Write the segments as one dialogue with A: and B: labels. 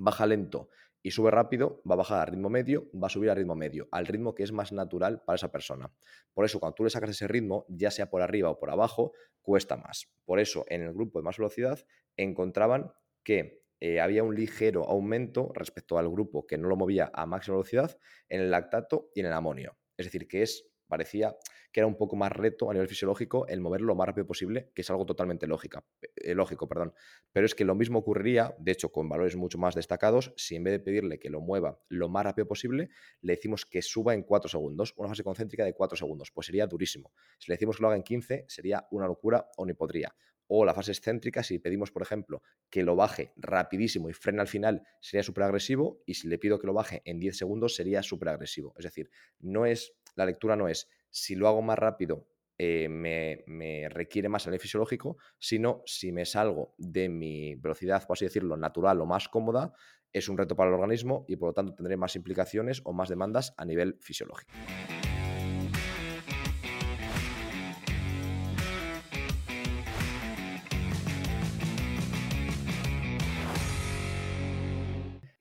A: baja lento y sube rápido, va a bajar a ritmo medio, va a subir a ritmo medio, al ritmo que es más natural para esa persona. Por eso, cuando tú le sacas ese ritmo, ya sea por arriba o por abajo, cuesta más. Por eso, en el grupo de más velocidad, encontraban que eh, había un ligero aumento respecto al grupo que no lo movía a máxima velocidad en el lactato y en el amonio. Es decir, que es parecía que era un poco más reto a nivel fisiológico el moverlo lo más rápido posible, que es algo totalmente lógica, eh, lógico. Perdón. Pero es que lo mismo ocurriría, de hecho, con valores mucho más destacados, si en vez de pedirle que lo mueva lo más rápido posible, le decimos que suba en 4 segundos, una fase concéntrica de 4 segundos, pues sería durísimo. Si le decimos que lo haga en 15, sería una locura o ni podría. O la fase excéntrica, si pedimos, por ejemplo, que lo baje rapidísimo y frene al final, sería súper agresivo. Y si le pido que lo baje en 10 segundos, sería súper agresivo. Es decir, no es, la lectura no es si lo hago más rápido, eh, me, requiere más a nivel fisiológico, sino si me salgo de mi velocidad, por así decirlo, natural o más cómoda, es un reto para el organismo y por lo tanto tendré más implicaciones o más demandas a nivel fisiológico.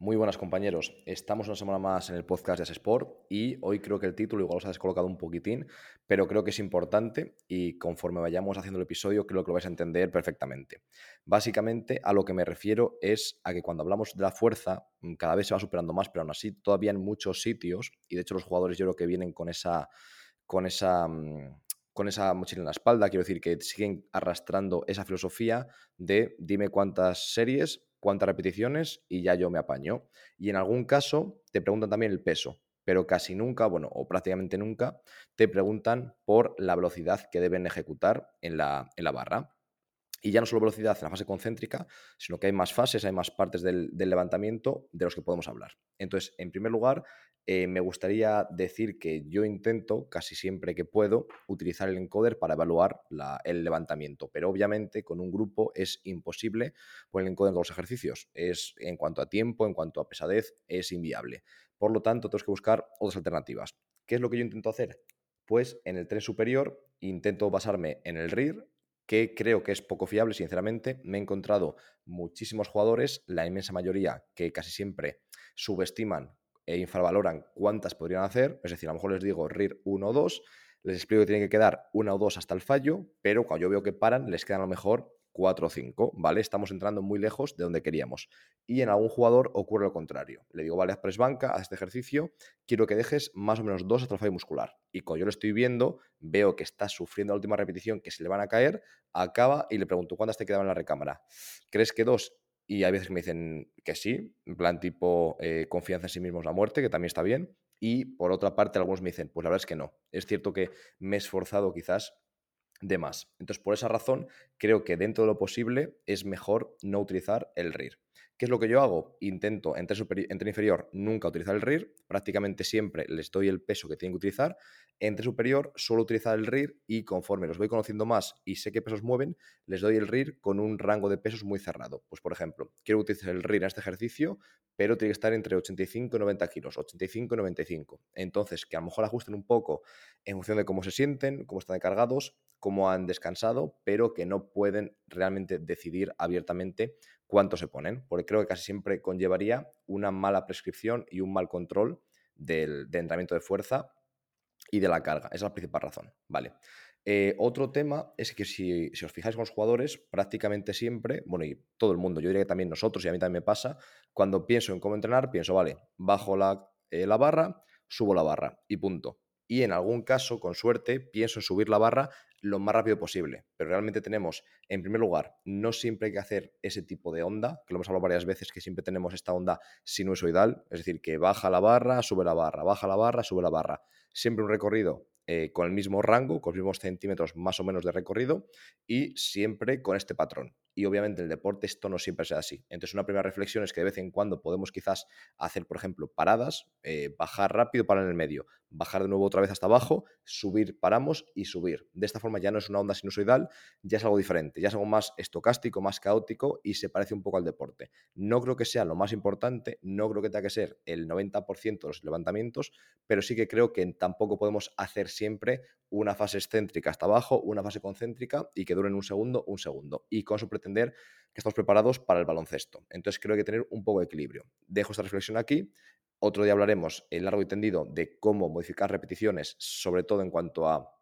A: Muy buenas compañeros, estamos una semana más en el podcast de Sport y hoy creo que el título igual os ha descolocado un poquitín, pero creo que es importante y conforme vayamos haciendo el episodio creo que lo vais a entender perfectamente. Básicamente a lo que me refiero es a que cuando hablamos de la fuerza mm, cada vez se va superando más, pero aún así todavía en muchos sitios, y de hecho los jugadores yo creo que vienen con esa, con esa mm, con esa mochila en la espalda, quiero decir que siguen arrastrando esa filosofía de dime cuántas series, cuántas repeticiones y ya yo me apaño. Y en algún caso te preguntan también el peso, pero casi nunca, bueno, o prácticamente nunca, te preguntan por la velocidad que deben ejecutar en la, en la barra. Y ya no solo velocidad en la fase concéntrica, sino que hay más fases, hay más partes del, levantamiento de los que podemos hablar. Entonces, en primer lugar, eh, me gustaría decir que yo intento, casi siempre que puedo, utilizar el encoder para evaluar el levantamiento, pero obviamente con un grupo es imposible poner el encoder con los ejercicios. Es, en cuanto a tiempo, en cuanto a pesadez, es inviable. Por lo tanto, tenemos que buscar otras alternativas. ¿Qué es lo que yo intento hacer? Pues en el tren superior intento basarme en el RIR, que creo que es poco fiable, sinceramente. Me he encontrado muchísimos jugadores, la inmensa mayoría, que casi siempre subestiman e infravaloran cuántas podrían hacer. Es decir, a lo mejor les digo RIR 1 o 2, les explico que tienen que quedar una o dos hasta el fallo, pero cuando yo veo que paran, les quedan a lo mejor 4 o 5, ¿vale? Estamos entrando muy lejos de donde queríamos. Y en algún jugador ocurre lo contrario. Le digo, vale, haz press banca, haz este ejercicio, quiero que dejes más o menos dos hasta el fallo muscular. Y cuando yo lo estoy viendo, veo que está sufriendo la última repetición, que se le van a caer, acaba y le pregunto, ¿cuántas te quedaban en la recámara? ¿Crees que dos? Y hay veces que me dicen que sí, en plan tipo eh, confianza en sí mismos la muerte, que también está bien. Y por otra parte, algunos me dicen, pues la verdad es que no. Es cierto que me he esforzado quizás de más. Entonces, por esa razón, creo que dentro de lo posible es mejor no utilizar el RIR. ¿Qué es lo que yo hago? Intento entre, inferior nunca utilizar el RIR, prácticamente siempre les doy el peso que tienen que utilizar. Entre superior suelo utilizar el RIR y conforme los voy conociendo más y sé qué pesos mueven, les doy el RIR con un rango de pesos muy cerrado. Pues por ejemplo, quiero utilizar el RIR en este ejercicio, pero tiene que estar entre 85 y 90 kilos, 85 y 95. Entonces, que a lo mejor ajusten un poco en función de cómo se sienten, cómo están cargados, cómo han descansado, pero que no pueden realmente decidir abiertamente cuánto se ponen, porque creo que casi siempre conllevaría una mala prescripción y un mal control del, entrenamiento de fuerza y de la carga. Esa es la principal razón. Vale. Eh, otro tema es que si, os fijáis con los jugadores, prácticamente siempre, bueno, y todo el mundo, yo diría que también nosotros, y a mí también me pasa, cuando pienso en cómo entrenar, pienso, vale, bajo la, eh, la barra, subo la barra y punto. Y en algún caso, con suerte, pienso en subir la barra lo más rápido posible. Pero realmente tenemos, en primer lugar, no siempre hay que hacer ese tipo de onda, que lo hemos hablado varias veces, que siempre tenemos esta onda sinusoidal, es decir, que baja la barra, sube la barra, baja la barra, sube la barra. Siempre un recorrido eh, con el mismo rango, con los mismos centímetros más o menos de recorrido y siempre con este patrón. Y obviamente en el deporte esto no siempre sea así. Entonces una primera reflexión es que de vez en cuando podemos quizás hacer, por ejemplo, paradas, eh, bajar rápido, parar en el medio, bajar de nuevo otra vez hasta abajo, subir, paramos y subir. De esta forma ya no es una onda sinusoidal, ya es algo diferente, ya es algo más estocástico, más caótico y se parece un poco al deporte. No creo que sea lo más importante, no creo que tenga que ser el 90% de los levantamientos, pero sí que creo que tampoco podemos hacer siempre una fase excéntrica hasta abajo, una fase concéntrica y que duren un segundo, un segundo. Y con eso pretender que estamos preparados para el baloncesto. Entonces creo que hay que tener un poco de equilibrio. Dejo esta reflexión aquí. Otro día hablaremos en largo y tendido de cómo modificar repeticiones, sobre todo en cuanto a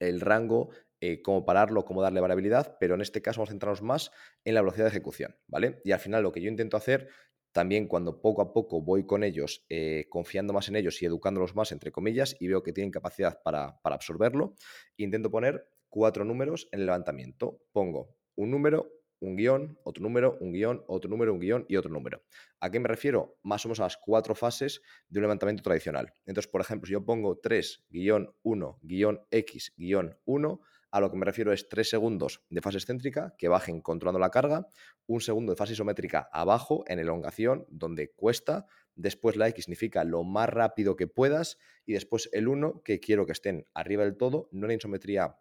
A: el rango, eh, cómo pararlo, cómo darle variabilidad, pero en este caso vamos a centrarnos más en la velocidad de ejecución, ¿vale? Y al final lo que yo intento hacer también cuando poco a poco voy con ellos, eh, confiando más en ellos y educándolos más, entre comillas, y veo que tienen capacidad para, para absorberlo, intento poner cuatro números en el levantamiento. Pongo un número, un guion, otro número, un guion, otro número, un guion y otro número. ¿A qué me refiero? Más o menos a las cuatro fases de un levantamiento tradicional. Entonces, por ejemplo, si yo pongo 3, guion 1, guion X, guion 1, a lo que me refiero es 3 segundos de fase excéntrica que bajen controlando la carga, un segundo de fase isométrica abajo en elongación, donde cuesta, después la X significa lo más rápido que puedas y después el 1 que quiero que estén arriba del todo, no en isometría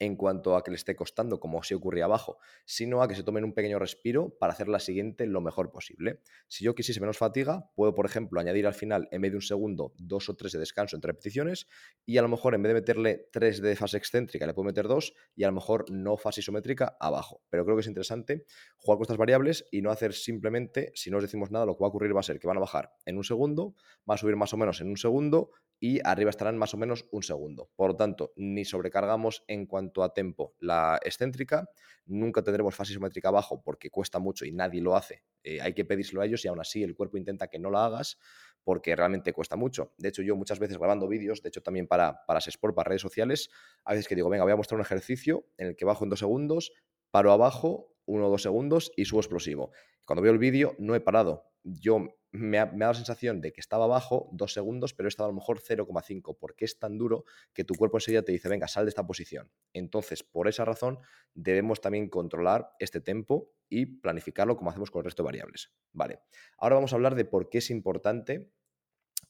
A: en cuanto a que le esté costando, como si ocurría abajo, sino a que se tomen un pequeño respiro para hacer la siguiente lo mejor posible. Si yo quisiese menos fatiga, puedo, por ejemplo, añadir al final, en vez de un segundo, dos o tres de descanso entre repeticiones, y a lo mejor en vez de meterle tres de fase excéntrica, le puedo meter dos, y a lo mejor no fase isométrica abajo. Pero creo que es interesante jugar con estas variables y no hacer simplemente, si no os decimos nada, lo que va a ocurrir va a ser que van a bajar en un segundo, va a subir más o menos en un segundo, y arriba estarán más o menos un segundo. Por lo tanto, ni sobrecargamos en cuanto a tempo la excéntrica, nunca tendremos fase isométrica abajo porque cuesta mucho y nadie lo hace. Eh, hay que pedírselo a ellos y aún así el cuerpo intenta que no la hagas porque realmente cuesta mucho. De hecho, yo muchas veces grabando vídeos, de hecho también para, para para redes sociales, a veces que digo, venga, voy a mostrar un ejercicio en el que bajo en dos segundos, paro abajo, uno o dos segundos y subo explosivo. Cuando veo el vídeo no he parado. Yo me ha, la sensación de que estaba abajo dos segundos, pero he estado a lo mejor 0,5, porque es tan duro que tu cuerpo enseguida te dice, venga, sal de esta posición. Entonces, por esa razón, debemos también controlar este tempo y planificarlo como hacemos con el resto de variables. Vale, ahora vamos a hablar de por qué es importante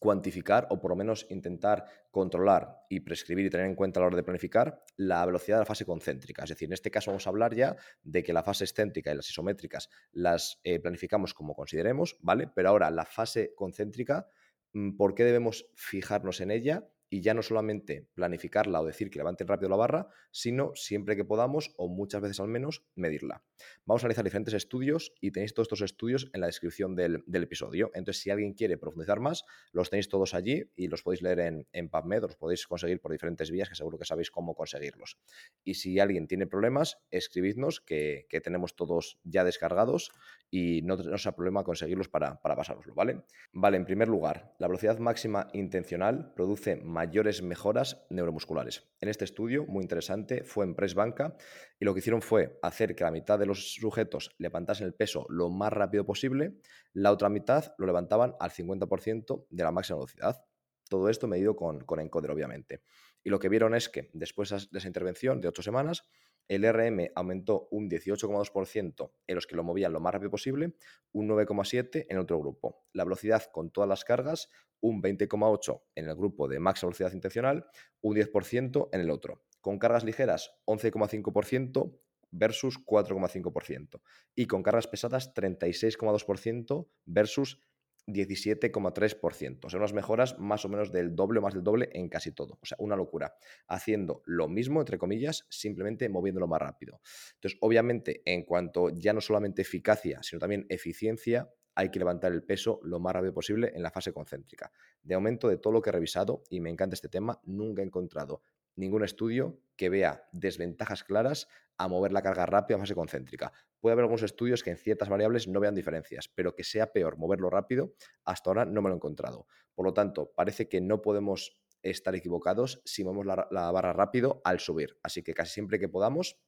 A: cuantificar o por lo menos intentar controlar y prescribir y tener en cuenta a la hora de planificar la velocidad de la fase concéntrica. Es decir, en este caso vamos a hablar ya de que la fase excéntrica y las isométricas las eh, planificamos como consideremos, ¿vale? Pero ahora la fase concéntrica, mm, ¿por qué debemos fijarnos en ella? Y ya no solamente planificarla o decir que levanten rápido la barra, sino siempre que podamos o muchas veces al menos medirla. Vamos a analizar diferentes estudios y tenéis todos estos estudios en la descripción del, episodio. Entonces, si alguien quiere profundizar más, los tenéis todos allí y los podéis leer en, en PubMed, los podéis conseguir por diferentes vías que seguro que sabéis cómo conseguirlos. Y si alguien tiene problemas, escribidnos que, tenemos todos ya descargados y no, no sea problema conseguirlos para, para pasároslo, ¿vale? Vale, en primer lugar, la velocidad máxima intencional produce más mayores mejoras neuromusculares. En este estudio, muy interesante, fue en press banca y lo que hicieron fue hacer que la mitad de los sujetos levantasen el peso lo más rápido posible, la otra mitad lo levantaban al 50% de la máxima velocidad. Todo esto medido con, con encoder, obviamente. Y lo que vieron es que después de esa intervención de ocho semanas, el RM aumentó un 18,2% en los que lo movían lo más rápido posible, un 9,7% en otro grupo. La velocidad con todas las cargas, un 20,8% en el grupo de máxima velocidad intencional, un 10% en el otro. Con cargas ligeras, 11,5% versus 4,5%. Y con cargas pesadas, 36,2% versus 17,3%. O sea, unas mejoras más o menos del doble o más del doble en casi todo. O sea, una locura. Haciendo lo mismo, entre comillas, simplemente moviéndolo más rápido. Entonces, obviamente, en cuanto ya no solamente eficacia, sino también eficiencia, hay que levantar el peso lo más rápido posible en la fase concéntrica. De aumento de todo lo que he revisado, y me encanta este tema, nunca he encontrado ningún estudio que vea desventajas claras a mover la carga rápida a fase concéntrica. Puede haber algunos estudios que en ciertas variables no vean diferencias, pero que sea peor moverlo rápido, hasta ahora no me lo he encontrado. Por lo tanto, parece que no podemos estar equivocados si movemos la, la barra rápido al subir. Así que casi siempre que podamos,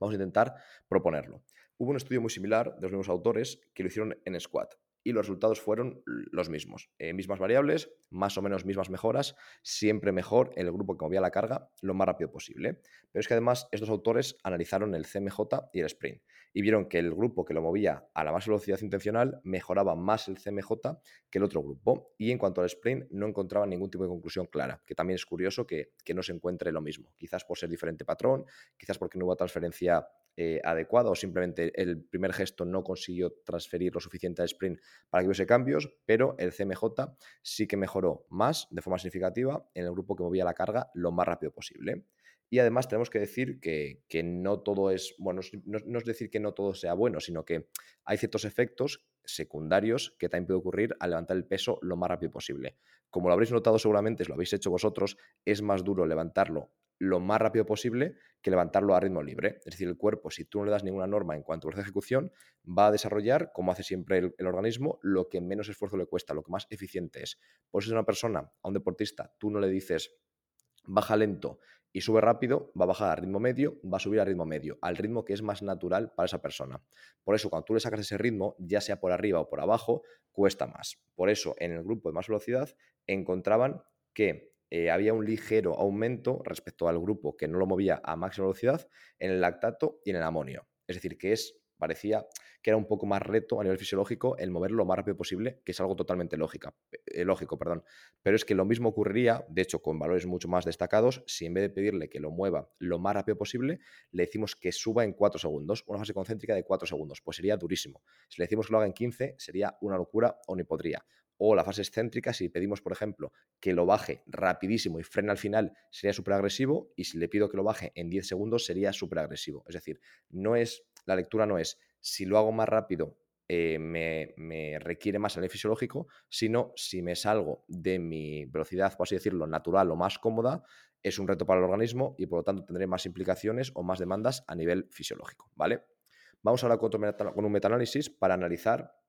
A: vamos a intentar proponerlo. Hubo un estudio muy similar de los mismos autores que lo hicieron en squat y los resultados fueron los mismos. Eh, mismas variables, más o menos mismas mejoras, siempre mejor el grupo que movía la carga lo más rápido posible. Pero es que además estos autores analizaron el CMJ y el sprint y vieron que el grupo que lo movía a la más velocidad intencional mejoraba más el CMJ que el otro grupo. Y en cuanto al sprint no encontraban ningún tipo de conclusión clara, que también es curioso que, que no se encuentre lo mismo. Quizás por ser diferente patrón, quizás porque no hubo transferencia eh, o simplemente el primer gesto no consiguió transferir lo suficiente al sprint para que hubiese cambios, pero el CMJ sí que mejoró más de forma significativa en el grupo que movía la carga lo más rápido posible. Y además tenemos que decir que, no todo es, bueno, no, es decir que no todo sea bueno, sino que hay ciertos efectos secundarios que también puede ocurrir al levantar el peso lo más rápido posible. Como lo habréis notado seguramente, lo habéis hecho vosotros, es más duro levantarlo lo más rápido posible que levantarlo a ritmo libre. Es decir, el cuerpo, si tú no le das ninguna norma en cuanto a de ejecución, va a desarrollar, como hace siempre el, organismo, lo que menos esfuerzo le cuesta, lo que más eficiente es. Por eso, si una persona, a un deportista, tú no le dices baja lento y sube rápido, va a bajar a ritmo medio, va a subir a ritmo medio, al ritmo que es más natural para esa persona. Por eso, cuando tú le sacas ese ritmo, ya sea por arriba o por abajo, cuesta más. Por eso, en el grupo de más velocidad, encontraban que eh, había un ligero aumento respecto al grupo que no lo movía a máxima velocidad en el lactato y en el amonio. Es decir, que es parecía que era un poco más reto a nivel fisiológico el moverlo lo más rápido posible, que es algo totalmente lógica, eh, lógico. Perdón. Pero es que lo mismo ocurriría, de hecho, con valores mucho más destacados, si en vez de pedirle que lo mueva lo más rápido posible, le decimos que suba en 4 segundos, una fase concéntrica de 4 segundos, pues sería durísimo. Si le decimos que lo haga en 15, sería una locura o ni podría o la fase excéntrica, si pedimos, por ejemplo, que lo baje rapidísimo y frene al final, sería súper agresivo, y si le pido que lo baje en 10 segundos, sería súper agresivo. Es decir, no es, la lectura no es, si lo hago más rápido, eh, me, requiere más a nivel fisiológico, sino si me salgo de mi velocidad, por así decirlo, natural o más cómoda, es un reto para el organismo y por lo tanto tendré más implicaciones o más demandas a nivel fisiológico, ¿vale? Vamos ahora con, con un metaanálisis para analizar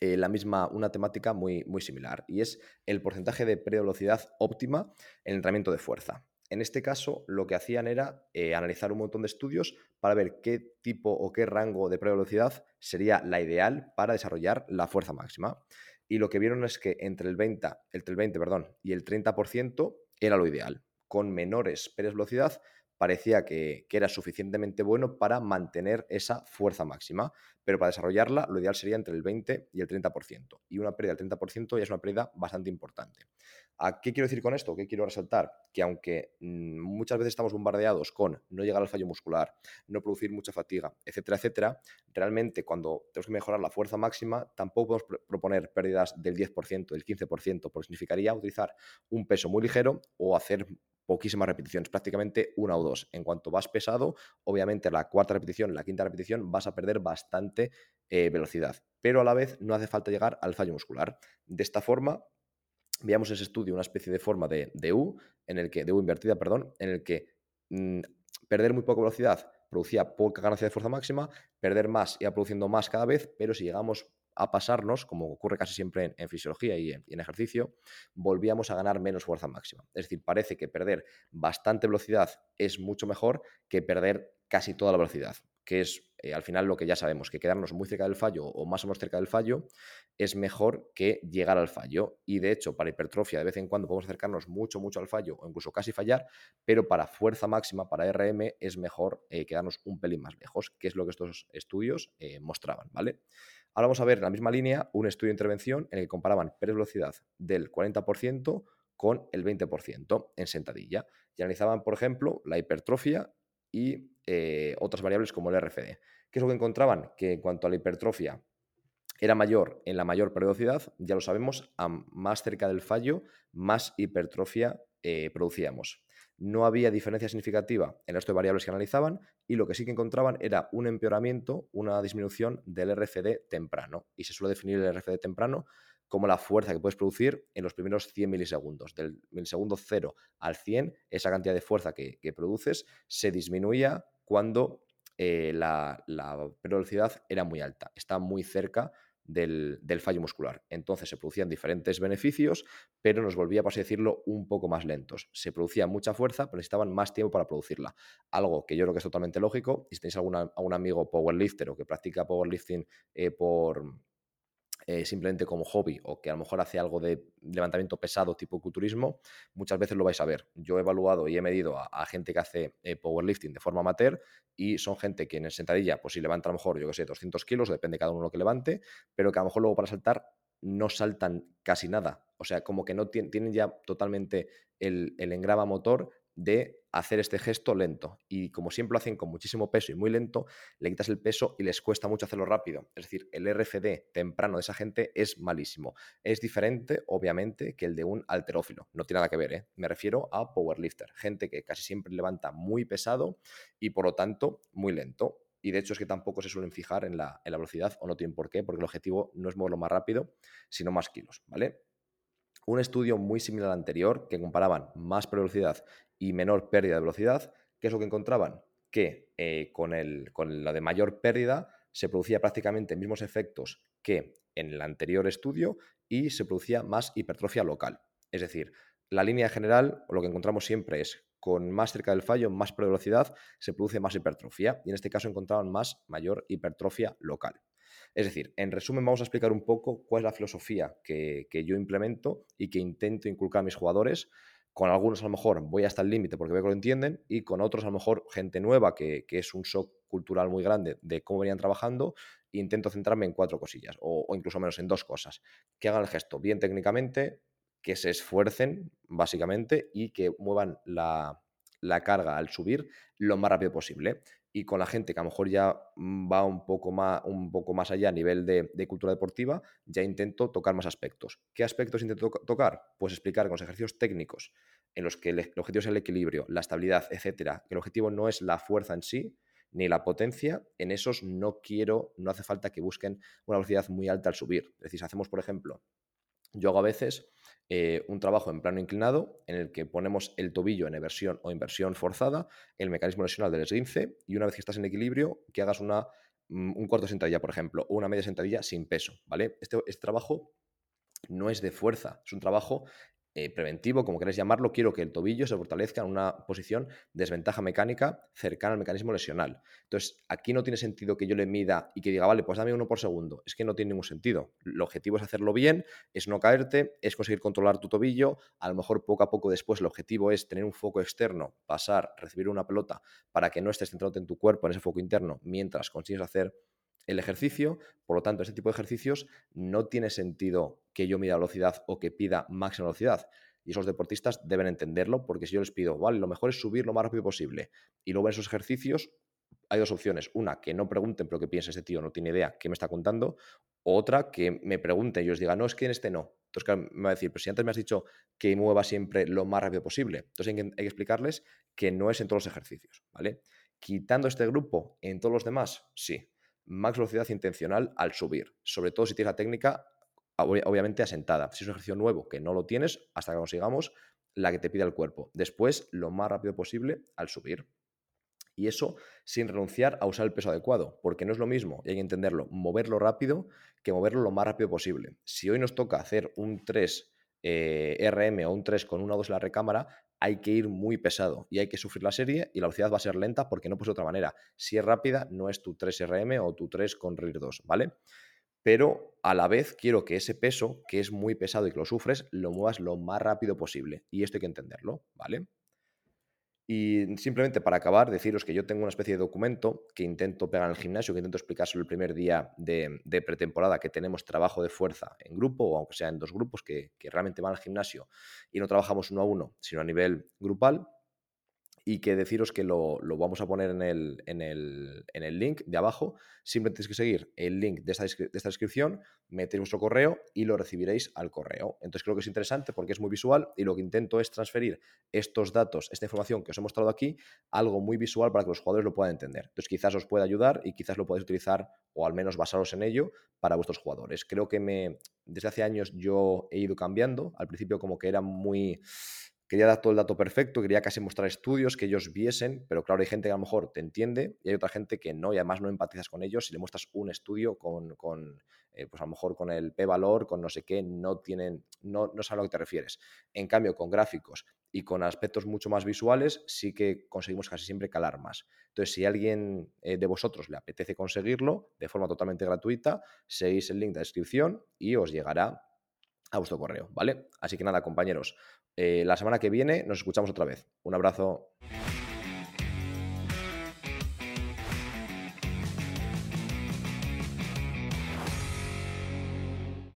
A: eh, la misma, una temática muy, muy similar, y es el porcentaje de velocidad óptima en el entrenamiento de fuerza. En este caso, lo que hacían era eh, analizar un montón de estudios para ver qué tipo o qué rango de velocidad sería la ideal para desarrollar la fuerza máxima. Y lo que vieron es que entre el 20, entre el 20 perdón, y el 30% era lo ideal. Con menores de velocidad parecía que, era suficientemente bueno para mantener esa fuerza máxima, pero para desarrollarla lo ideal sería entre el 20 y el 30%. Y una pérdida del 30% ya es una pérdida bastante importante. ¿A qué quiero decir con esto? ¿Qué quiero resaltar? Que aunque mm, muchas veces estamos bombardeados con no llegar al fallo muscular, no producir mucha fatiga, etcétera, etcétera, realmente cuando tenemos que mejorar la fuerza máxima, tampoco podemos proponer pérdidas del 10%, del 15%, porque significaría utilizar un peso muy ligero o hacer poquísimas repeticiones, prácticamente una o dos. En cuanto vas pesado, obviamente la cuarta repetición, la quinta repetición, vas a perder bastante eh, velocidad, pero a la vez no hace falta llegar al fallo muscular. De esta forma, veamos ese estudio una especie de forma de, U, en el que, de U invertida, perdón, en el que mm, perder muy poca velocidad producía poca ganancia de fuerza máxima, perder más iba produciendo más cada vez, pero si llegamos a pasarnos, como ocurre casi siempre en, fisiología y en, ejercicio, volvíamos a ganar menos fuerza máxima. Es decir, parece que perder bastante velocidad es mucho mejor que perder casi toda la velocidad, que es eh, al final lo que ya sabemos, que quedarnos muy cerca del fallo o más o menos cerca del fallo es mejor que llegar al fallo. Y de hecho, para hipertrofia de vez en cuando podemos acercarnos mucho, mucho al fallo o incluso casi fallar, pero para fuerza máxima, para RM, es mejor eh, quedarnos un pelín más lejos, que es lo que estos estudios eh, mostraban, ¿vale? Ahora vamos a ver en la misma línea un estudio de intervención en el que comparaban velocidad del 40% con el 20% en sentadilla. Y analizaban, por ejemplo, la hipertrofia y eh, otras variables como el RFD. ¿Qué es lo que encontraban? Que en cuanto a la hipertrofia era mayor en la mayor velocidad, ya lo sabemos, a más cerca del fallo, más hipertrofia eh, producíamos no había diferencia significativa en el resto de variables que analizaban y lo que sí que encontraban era un empeoramiento, una disminución del RFD temprano. Y se suele definir el RFD temprano como la fuerza que puedes producir en los primeros 100 milisegundos. Del milisegundo 0 al 100, esa cantidad de fuerza que, produces se disminuía cuando eh, la, velocidad era muy alta. Está muy cerca del, fallo muscular. Entonces se producían diferentes beneficios, pero nos volvía, por así decirlo, un poco más lentos. Se producía mucha fuerza, pero necesitaban más tiempo para producirla. Algo que yo creo que es totalmente lógico. Y si tenéis alguna, algún amigo powerlifter o que practica powerlifting eh, por, eh, simplemente como hobby o que a lo mejor hace algo de levantamiento pesado tipo culturismo, muchas veces lo vais a ver. Yo he evaluado y he medido a, gente que hace eh, powerlifting de forma amateur y son gente que en sentadilla, pues si levanta a lo mejor, yo que sé, 200 kilos, depende cada uno lo que levante, pero que a lo mejor luego para saltar no saltan casi nada. O sea, como que no tienen ya totalmente el, el motor de hacer este gesto lento. Y como siempre lo hacen con muchísimo peso y muy lento, le quitas el peso y les cuesta mucho hacerlo rápido. Es decir, el RFD temprano de esa gente es malísimo. Es diferente, obviamente, que el de un alterófilo. No tiene nada que ver, ¿eh? Me refiero a powerlifter. Gente que casi siempre levanta muy pesado y por lo tanto muy lento. Y de hecho es que tampoco se suelen fijar en la, en la velocidad o no tienen por qué, porque el objetivo no es moverlo más rápido, sino más kilos, ¿vale? Un estudio muy similar al anterior, que comparaban más velocidad y menor pérdida de velocidad, ¿qué es lo que encontraban? Que eh, con, el, con la de mayor pérdida se producía prácticamente mismos efectos que en el anterior estudio y se producía más hipertrofia local. Es decir, la línea general, lo que encontramos siempre es con más cerca del fallo, más velocidad, se produce más hipertrofia y en este caso encontraban más mayor hipertrofia local. Es decir, en resumen, vamos a explicar un poco cuál es la filosofía que, yo implemento y que intento inculcar a mis jugadores. Con algunos a lo mejor voy hasta el límite porque veo que lo entienden y con otros a lo mejor gente nueva que, es un shock cultural muy grande de cómo venían trabajando intento centrarme en cuatro cosillas o, o, incluso menos en dos cosas. Que hagan el gesto bien técnicamente, que se esfuercen básicamente y que muevan la, la carga al subir lo más rápido posible y con la gente que a lo mejor ya mm, va un poco más, un poco más allá a nivel de, cultura deportiva, ya intento tocar más aspectos. ¿Qué aspectos intento tocar? Pues explicar con los ejercicios técnicos en los que el, objetivo es el equilibrio, la estabilidad, etcétera, que el objetivo no es la fuerza en sí, ni la potencia, en esos no quiero, no hace falta que busquen una velocidad muy alta al subir. Es decir, si hacemos, por ejemplo, yo hago a veces eh, un trabajo en plano inclinado en el que ponemos el tobillo en eversión o inversión forzada, el mecanismo lesional del esguince y una vez que estás en equilibrio, que hagas una, mm, un cuarto de sentadilla, por ejemplo, o una media sentadilla sin peso, ¿vale? Este, este trabajo no es de fuerza, es un trabajo eh, preventivo, como queréis llamarlo, quiero que el tobillo se fortalezca en una posición de desventaja mecánica cercana al mecanismo lesional. Entonces, aquí no tiene sentido que yo le mida y que diga, vale, pues dame uno por segundo. Es que no tiene ningún sentido. El objetivo es hacerlo bien, es no caerte, es conseguir controlar tu tobillo. A lo mejor poco a poco después el objetivo es tener un foco externo, pasar, recibir una pelota para que no estés centrado en tu cuerpo, en ese foco interno, mientras consigues hacer el ejercicio. Por lo tanto, este tipo de ejercicios no tiene sentido que yo mida velocidad o que pida máxima velocidad. Y esos deportistas deben entenderlo porque si yo les pido, vale, lo mejor es subir lo más rápido posible. Y luego en esos ejercicios hay dos opciones. Una, que no pregunten, pero que piense, ese tío no tiene idea qué me está contando. otra, que me pregunten y yo les diga, no, es que en este no. Entonces, claro, me va a decir, pero si antes me has dicho que mueva siempre lo más rápido posible. Entonces hay que, hay que explicarles que no es en todos los ejercicios, ¿vale? Quitando este grupo en todos los demás, sí max velocidad intencional al subir, sobre todo si tienes la técnica obviamente asentada. Si es un ejercicio nuevo que no lo tienes, hasta que consigamos la que te pide el cuerpo. Después, lo más rápido posible al subir. Y eso sin renunciar a usar el peso adecuado, porque no es lo mismo, y hay que entenderlo, moverlo rápido que moverlo lo más rápido posible. Si hoy nos toca hacer un 3 eh, RM o un 3 con una o 2 en la recámara, hay que ir muy pesado y hay que sufrir la serie y la velocidad va a ser lenta porque no puede otra manera. Si es rápida, no es tu 3RM o tu 3 con RIR 2, ¿vale? Pero a la vez quiero que ese peso, que es muy pesado y que lo sufres, lo muevas lo más rápido posible. Y esto hay que entenderlo, ¿vale? Y simplemente para acabar, deciros que yo tengo una especie de documento que intento pegar en el gimnasio, que intento explicárselo el primer día de, pretemporada, que tenemos trabajo de fuerza en grupo, o aunque sea en dos grupos, que, que realmente van al gimnasio y no trabajamos uno a uno, sino a nivel grupal y que deciros que lo, vamos a poner en el, en, el, link de abajo. Simplemente tenéis que seguir el link de esta, de esta, descripción, metéis vuestro correo y lo recibiréis al correo. Entonces creo que es interesante porque es muy visual y lo que intento es transferir estos datos, esta información que os he mostrado aquí, algo muy visual para que los jugadores lo puedan entender. Entonces quizás os pueda ayudar y quizás lo podáis utilizar o al menos basaros en ello para vuestros jugadores. Creo que me, desde hace años yo he ido cambiando. Al principio como que era muy quería dar todo el dato perfecto, quería casi mostrar estudios que ellos viesen, pero claro, hay gente que a lo mejor te entiende y hay otra gente que no, y además no empatizas con ellos si le muestras un estudio con, eh, pues a lo mejor con el P-valor, con no sé qué, no tienen, no, no saben a lo que te refieres. En cambio, con gráficos y con aspectos mucho más visuales, sí que conseguimos casi siempre calar más. Entonces, si a alguien eh, de vosotros le apetece conseguirlo de forma totalmente gratuita, seguís el link de descripción y os llegará a vuestro correo, ¿vale? Así que nada, compañeros, eh, la semana que viene nos escuchamos otra vez. Un abrazo.